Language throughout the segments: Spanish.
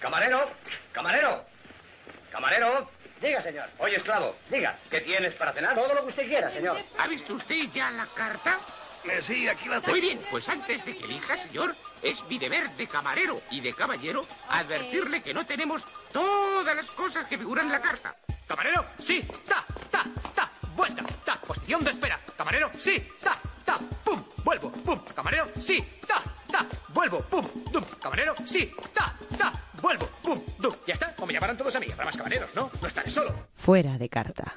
Camarero, camarero, camarero. Diga, señor. Oye, esclavo. Diga. ¿Qué tienes para cenar? Todo lo que usted quiera, señor. ¿Ha visto usted ya la carta? Sí, aquí la Muy bien, pues antes de que elija, señor, es mi deber de camarero y de caballero advertirle que no tenemos todas las cosas que figuran en la carta. Camarero, sí, ta, ta, ta, vuelta, ta, posición de espera. Camarero, sí, ta, ta, pum, vuelvo, pum. Camarero, sí, ta, ta, vuelvo, pum, dum. Camarero, sí, ta, ta, vuelvo, pum, dum. Ya está, o me llamarán todos a mí, habrá más camareros, ¿no? No estaré solo. Fuera de carta.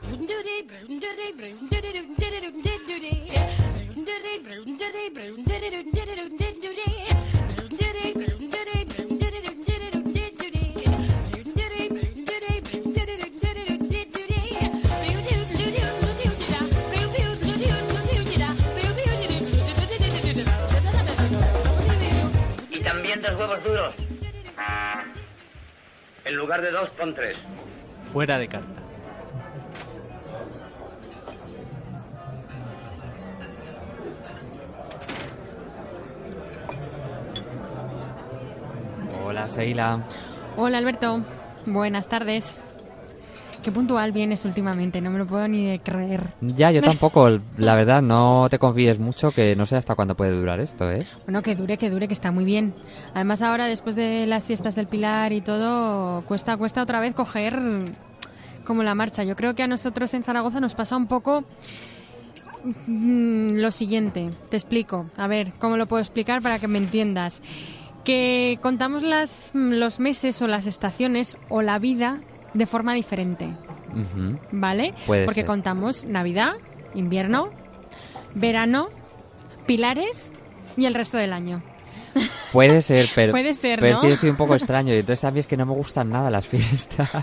Y también dos huevos duros. En lugar de dos, pon tres. Fuera de carta. Hola, Seila. Hola Alberto, buenas tardes. Qué puntual vienes últimamente, no me lo puedo ni de creer. Ya, yo tampoco. La verdad, no te confíes mucho que no sé hasta cuándo puede durar esto, ¿eh? Bueno, que dure, que dure, que está muy bien. Además ahora, después de las fiestas del Pilar y todo, cuesta, cuesta otra vez coger como la marcha. Yo creo que a nosotros en Zaragoza nos pasa un poco mm, lo siguiente. Te explico. A ver, ¿cómo lo puedo explicar para que me entiendas? Que contamos las, los meses o las estaciones o la vida de forma diferente. ¿Vale? Puede Porque ser. contamos Navidad, invierno, verano, pilares y el resto del año. Puede ser, pero. Puede ser, pero es ¿no? que yo soy un poco extraño y entonces a mí es que no me gustan nada las fiestas.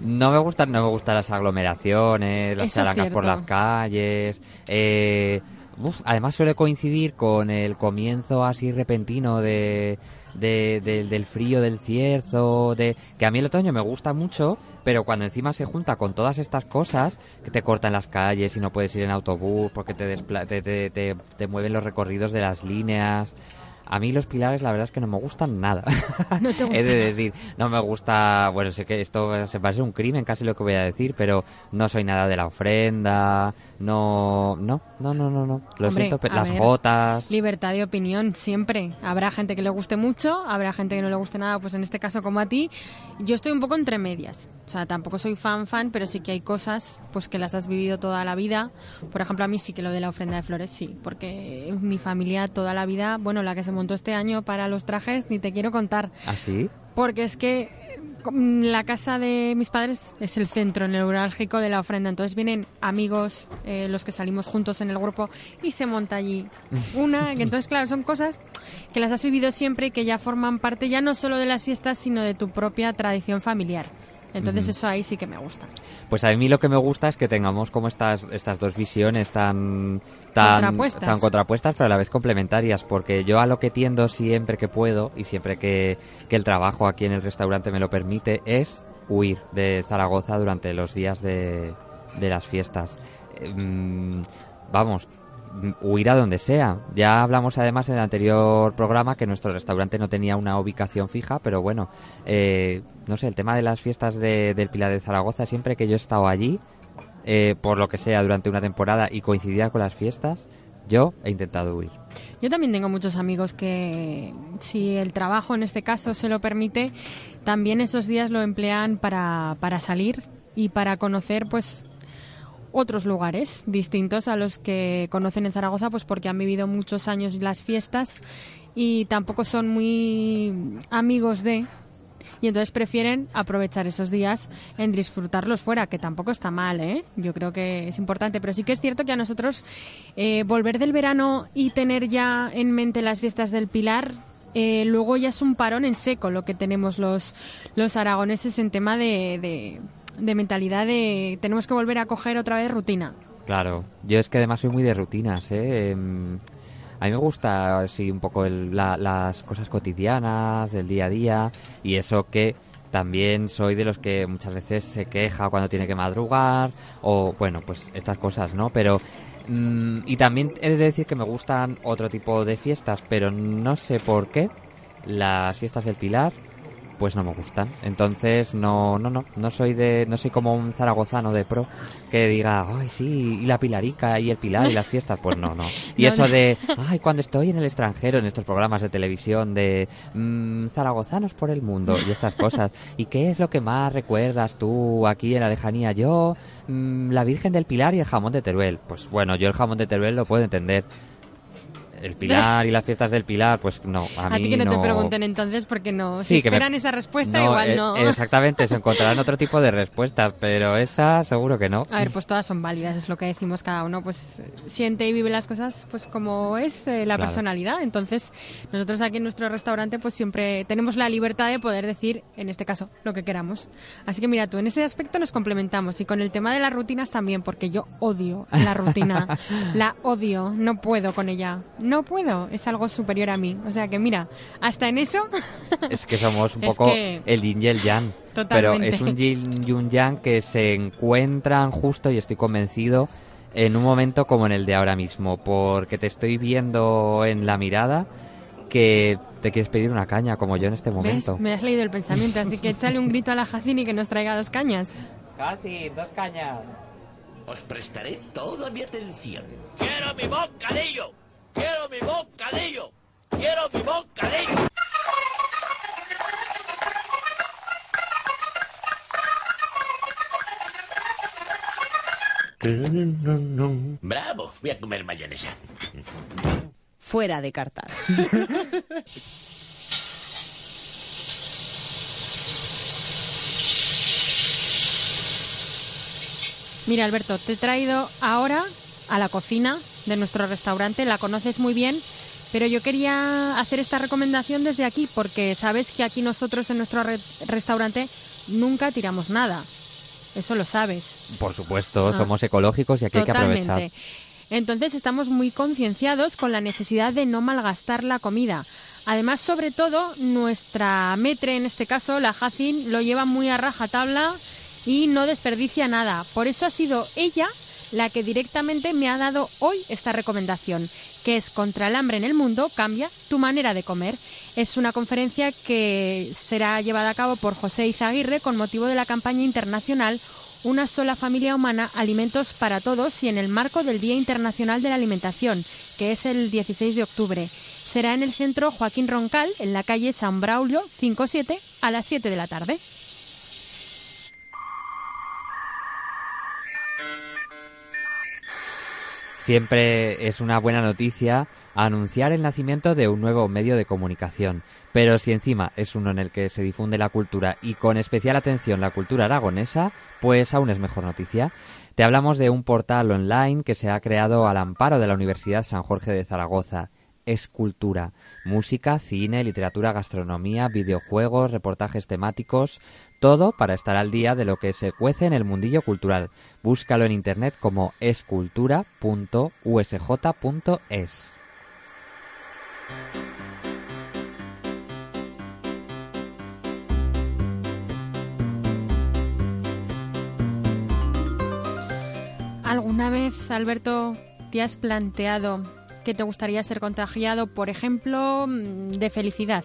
No me gustan, no me gustan las aglomeraciones, las Eso es charancas por las calles. Eh, uf, además suele coincidir con el comienzo así repentino de, de- de- del frío del cierzo, de que a mí el otoño me gusta mucho, pero cuando encima se junta con todas estas cosas, que te cortan las calles y no puedes ir en autobús porque te, despla- te, te- te- te mueven los recorridos de las líneas. A mí los pilares la verdad es que no me gustan nada. No te gusta de decir, no me gusta, bueno, sé que esto se parece un crimen casi lo que voy a decir, pero no soy nada de la ofrenda, no, no, no, no, no, no. Lo Hombre, siento, pero las ver, jotas. Libertad de opinión, siempre. Habrá gente que le guste mucho, habrá gente que no le guste nada, pues en este caso como a ti. Yo estoy un poco entre medias. O sea, tampoco soy fan fan, pero sí que hay cosas pues que las has vivido toda la vida. Por ejemplo, a mí sí que lo de la ofrenda de flores, sí. Porque mi familia toda la vida, bueno, la que se montó este año para los trajes, ni te quiero contar. ¿Así? Porque es que com- la casa de mis padres es el centro neurálgico de la ofrenda. Entonces vienen amigos, eh, los que salimos juntos en el grupo, y se monta allí una. que entonces, claro, son cosas que las has vivido siempre y que ya forman parte ya no solo de las fiestas, sino de tu propia tradición familiar. Entonces eso ahí sí que me gusta. Pues a mí lo que me gusta es que tengamos como estas, estas dos visiones tan, tan, Contrapuestas. tan contrapuestas, pero a la vez complementarias, porque yo a lo que tiendo siempre que puedo y siempre que, que el trabajo aquí en el restaurante me lo permite es huir de Zaragoza durante los días de, de las fiestas. Eh, vamos, huir a donde sea. Ya hablamos además en el anterior programa que nuestro restaurante no tenía una ubicación fija, pero bueno, eh, no sé, el tema de las fiestas de- del Pilar de Zaragoza, siempre que yo he estado allí, eh, por lo que sea, durante una temporada y coincidía con las fiestas, yo he intentado huir. Yo también tengo muchos amigos que, si el trabajo en este caso se lo permite, también esos días lo emplean para, para salir y para conocer, pues, otros lugares distintos a los que conocen en Zaragoza, pues porque han vivido muchos años las fiestas y tampoco son muy amigos de y entonces prefieren aprovechar esos días en disfrutarlos fuera, que tampoco está mal, ¿eh? Yo creo que es importante, pero sí que es cierto que a nosotros eh, volver del verano y tener ya en mente las fiestas del Pilar, eh, luego ya es un parón en seco lo que tenemos los, los aragoneses en tema de, de, de mentalidad de tenemos que volver a coger otra vez rutina. Claro, yo es que además soy muy de rutinas, ¿eh? Em, A mí me gusta así un poco el- la- las cosas cotidianas del día a día y eso que también soy de los que muchas veces se queja cuando tiene que madrugar o bueno, pues estas cosas, ¿no? Pero mm, y también he de decir que me gustan otro tipo de fiestas, pero no sé por qué las fiestas del Pilar pues no me gustan. Entonces no, no, no, no soy de, no soy como un zaragozano de pro que diga, ay sí, y la pilarica y el pilar y las fiestas, pues no, no. Y No, eso no. de, ay, cuando estoy en el extranjero, en estos programas de televisión de mm, zaragozanos por el mundo y estas cosas, ¿y qué es lo que más recuerdas tú aquí en la lejanía? Yo, mm, la Virgen del Pilar y el jamón de Teruel. Pues bueno, yo el jamón de Teruel lo puedo entender. El Pilar y las fiestas del Pilar, pues no, a A, mí ti que no, te pregunten entonces porque no. Sí, Si que me- esperan esa respuesta, No, igual eh, no. Exactamente, se encontrarán otro tipo de respuestas, pero esa seguro que no. A ver, pues todas son válidas, es lo que decimos cada uno, pues eh, siente y vive las cosas pues como es eh, la Claro. personalidad. Entonces, nosotros aquí en nuestro restaurante pues siempre tenemos la libertad de poder decir, en este caso, lo que queramos. Así que mira, tú en ese aspecto nos complementamos y con el tema de las rutinas también, porque yo odio la rutina, la odio, no puedo con ella, no puedo, es algo superior a mí. O sea que mira, hasta en eso Es que somos un Es poco que- el yin y el yang. Pero Totalmente. es un yin y un yang que se encuentran justo, y estoy convencido, en un momento como en el de ahora mismo, porque te estoy viendo en la mirada que te quieres pedir una caña, como yo en este ¿ves? momento. me has leído el pensamiento, así que échale un grito a la Jacini que nos traiga dos cañas. Casi, dos cañas. Os prestaré toda mi atención. ¡Quiero mi bocadillo! ¡Quiero mi bocadillo! ¡Quiero mi bocadillo! Bravo, voy a comer mayonesa. Fuera de carta. Mira, Alberto, te he traído ahora a la cocina de nuestro restaurante. La conoces muy bien, pero yo quería hacer esta recomendación desde aquí porque sabes que aquí nosotros en nuestro re- restaurante nunca tiramos nada. Eso lo sabes. Por supuesto, Ah. somos ecológicos y aquí hay que aprovechar. Entonces estamos muy concienciados con la necesidad de no malgastar la comida. Además, sobre todo, nuestra metre, en este caso, la Jacin, lo lleva muy a rajatabla y no desperdicia nada. Por eso ha sido ella la que directamente me ha dado hoy esta recomendación, que es Contra el hambre en el mundo, cambia tu manera de comer. Es una conferencia que será llevada a cabo por José Izaguirre con motivo de la campaña internacional Una sola familia humana, alimentos para todos y en el marco del Día Internacional de la Alimentación, que es el 16 de octubre. Será en el centro Joaquín Roncal, en la calle San Braulio 57, a las 7 de la tarde. Siempre es una buena noticia anunciar el nacimiento de un nuevo medio de comunicación, pero si encima es uno en el que se difunde la cultura y con especial atención la cultura aragonesa, pues aún es mejor noticia. Te hablamos de un portal online que se ha creado al amparo de la Universidad San Jorge de Zaragoza. Es cultura, música, cine, literatura, gastronomía, videojuegos, reportajes temáticos, todo para estar al día de lo que se cuece en el mundillo cultural. Búscalo en internet como escultura.usj.es. ¿Alguna vez, Alberto, te has planteado que te gustaría ser contagiado, por ejemplo, mm, de felicidad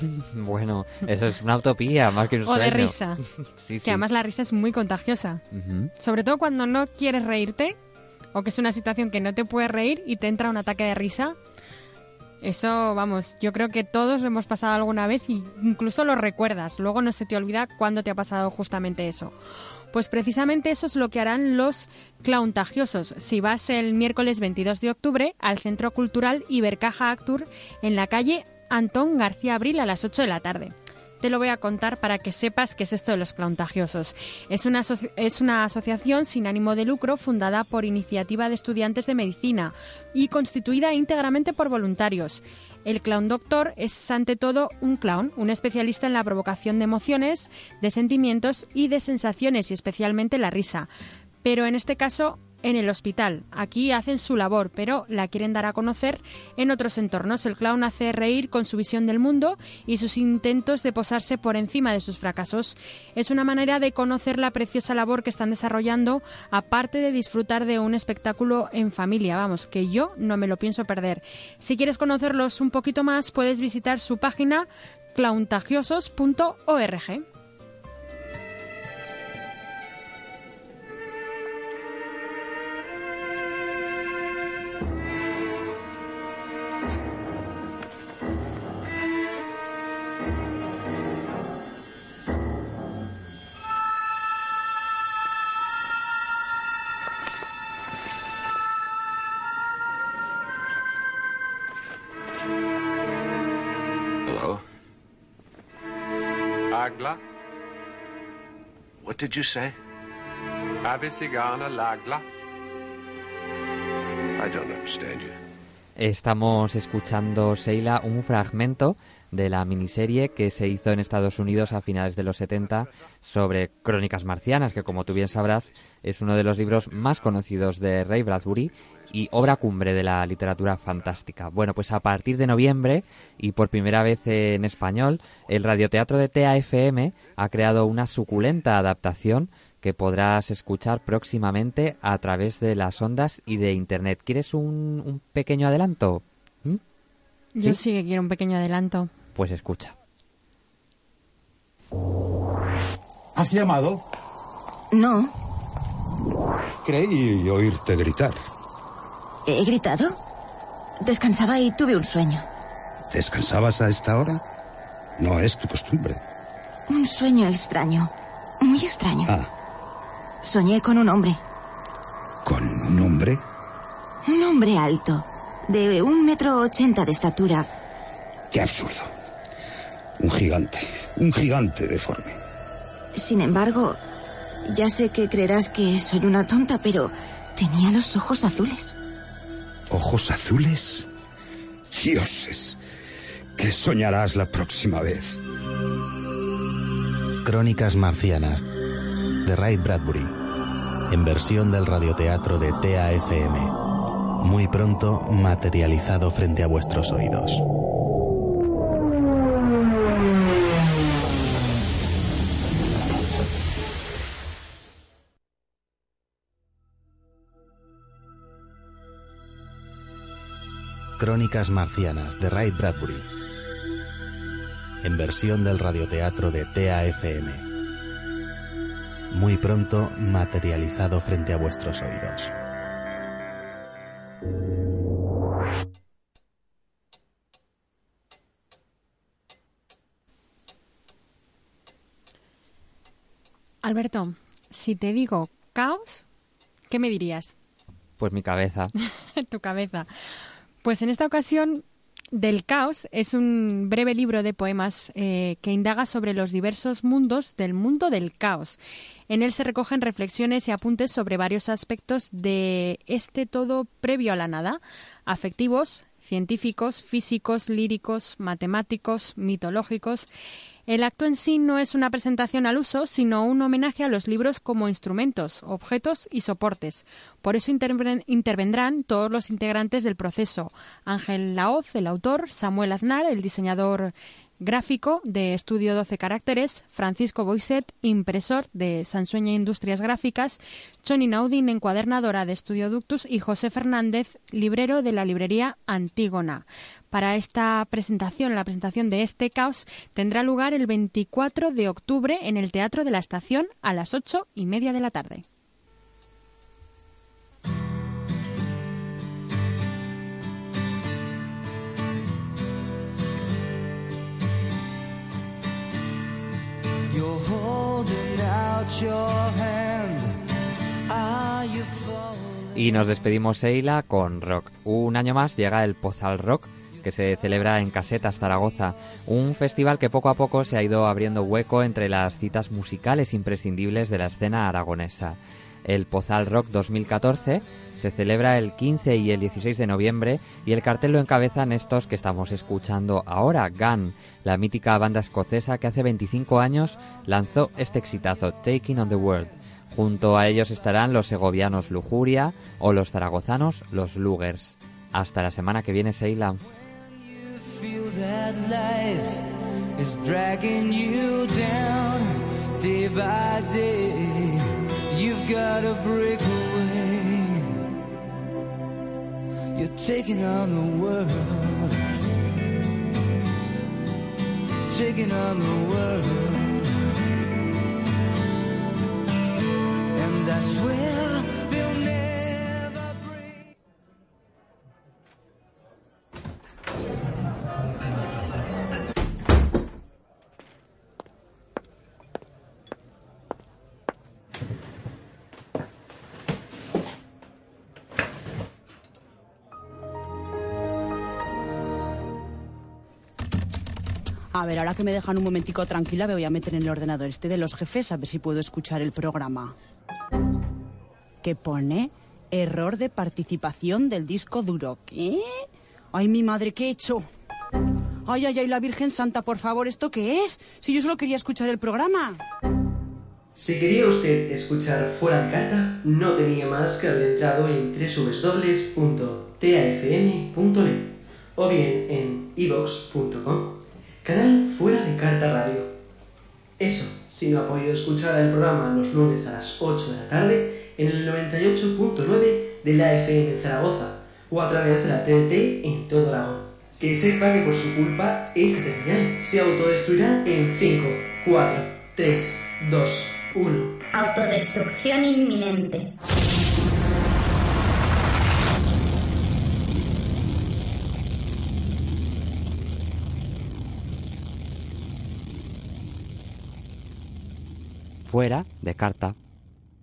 Bueno, eso es una utopía más que un o de sueño. risa? Sí, sí. Que además la risa es muy contagiosa. Sobre todo cuando no quieres reírte o que es una situación que no te puedes reír y te entra un ataque de risa. Eso, vamos, yo creo que todos lo hemos pasado alguna vez y incluso lo recuerdas. Luego no se te olvida cuándo te ha pasado justamente eso. Pues precisamente eso es lo que harán los clowntagiosos. Si vas el miércoles 22 de octubre al Centro Cultural Ibercaja Actur en la calle Antón García Abril a las 8 de la tarde te lo voy a contar para que sepas qué es esto de los clowntagiosos. Es una, es una asociación sin ánimo de lucro fundada por iniciativa de estudiantes de medicina y constituida íntegramente por voluntarios. El clown doctor es ante todo un clown, un especialista en la provocación de emociones, de sentimientos y de sensaciones y especialmente la risa. Pero en este caso en el hospital. Aquí hacen su labor, pero la quieren dar a conocer en otros entornos. El clown hace reír con su visión del mundo y sus intentos de posarse por encima de sus fracasos. Es una manera de conocer la preciosa labor que están desarrollando, aparte de disfrutar de un espectáculo en familia. Vamos, que yo no me lo pienso perder. Si quieres conocerlos un poquito más, puedes visitar su página clowntagiosos.org. Agla, What did you say? Avisigana Lagla. I don't understand you. Estamos escuchando, Sheila, un fragmento de la miniserie que se hizo en Estados Unidos a finales de los 70 sobre Crónicas Marcianas, que como tú bien sabrás es uno de los libros más conocidos de Ray Bradbury y obra cumbre de la literatura fantástica. Bueno, pues a partir de noviembre y por primera vez en español, el radioteatro de TAFM ha creado una suculenta adaptación que podrás escuchar próximamente a través de las ondas y de internet. ¿Quieres un, un pequeño adelanto? ¿Mm? Yo ¿Sí? sí que quiero un pequeño adelanto. Pues escucha. ¿Has llamado? No, Creí oírte gritar. He gritado. Descansaba y tuve un sueño. ¿Descansabas a esta hora? No es tu costumbre. Un sueño extraño. Muy extraño. Ah, Soñé con un hombre. ¿con un hombre? Un hombre alto. De un metro ochenta de estatura. Qué absurdo. Un gigante. Un gigante deforme. Sin embargo, ya sé que creerás que soy una tonta, pero tenía los ojos azules. ¿Ojos azules? Dioses. ¿Qué soñarás la próxima vez? Crónicas Marcianas de Ray Bradbury, en versión del radioteatro de TAFM. Muy pronto materializado frente a vuestros oídos. Crónicas Marcianas de Ray Bradbury, en versión del radioteatro de TAFM. Muy pronto materializado frente a vuestros oídos. Alberto, si te digo caos, ¿qué me dirías? Pues mi cabeza. tu cabeza. Pues en esta ocasión, Del Caos es un breve libro de poemas eh, que indaga sobre los diversos mundos del mundo del caos. En él se recogen reflexiones y apuntes sobre varios aspectos de este todo previo a la nada, afectivos, científicos, físicos, líricos, matemáticos, mitológicos. El acto en sí no es una presentación al uso, sino un homenaje a los libros como instrumentos, objetos y soportes. Por eso interven- intervendrán todos los integrantes del proceso. Ángel Laoz, el autor, Samuel Aznar, el diseñador gráfico de Estudio 12 Caracteres, Francisco Boiset, impresor de Sansueña Industrias Gráficas, Choni Naudin, encuadernadora de Estudio Ductus y José Fernández, librero de la librería Antígona. Para esta presentación, la presentación de este caos tendrá lugar el 24 de octubre en el Teatro de la Estación a las ocho y media de la tarde. Y nos despedimos, Seila, con rock. Un año más llega el Pozal Rock, que se celebra en Casetas, Zaragoza. Un festival que poco a poco se ha ido abriendo hueco entre las citas musicales imprescindibles de la escena aragonesa. El Pozal Rock 2014 se celebra el 15 y el 16 de noviembre y el cartel lo encabezan estos que estamos escuchando ahora, Gun, la mítica banda escocesa que hace 25 años lanzó este exitazo, Taking on the World. Junto a ellos estarán los segovianos Lujuria o los zaragozanos Los Lugers. Hasta la semana que viene, Seila. Feel that life is dragging you down day by day. You've got to break away. You're taking on the world. taking on the world. A ver, ahora que me dejan un momentico tranquila, me voy a meter en el ordenador este de los jefes a ver si puedo escuchar el programa. ¿Qué pone? Error de participación del disco duro. ¿Qué? Ay, mi madre, ¿qué he hecho? Ay, ay, ay, la Virgen Santa, por favor, ¿esto qué es? Si yo solo quería escuchar el programa. Si quería usted escuchar fuera de carta, no tenía más que haber entrado en www.tafm.net o bien en ivox.com, canal Fuera de Carta Radio. Eso, si no ha podido escuchar el programa los lunes a las 8 de la tarde en el 98.9 de la FM en Zaragoza o a través de la TDT en todo Aragón. Que sepa que por su culpa esta terminal se autodestruirá en 5, 4, 3, 2, 1. Autodestrucción inminente. Fuera de carta.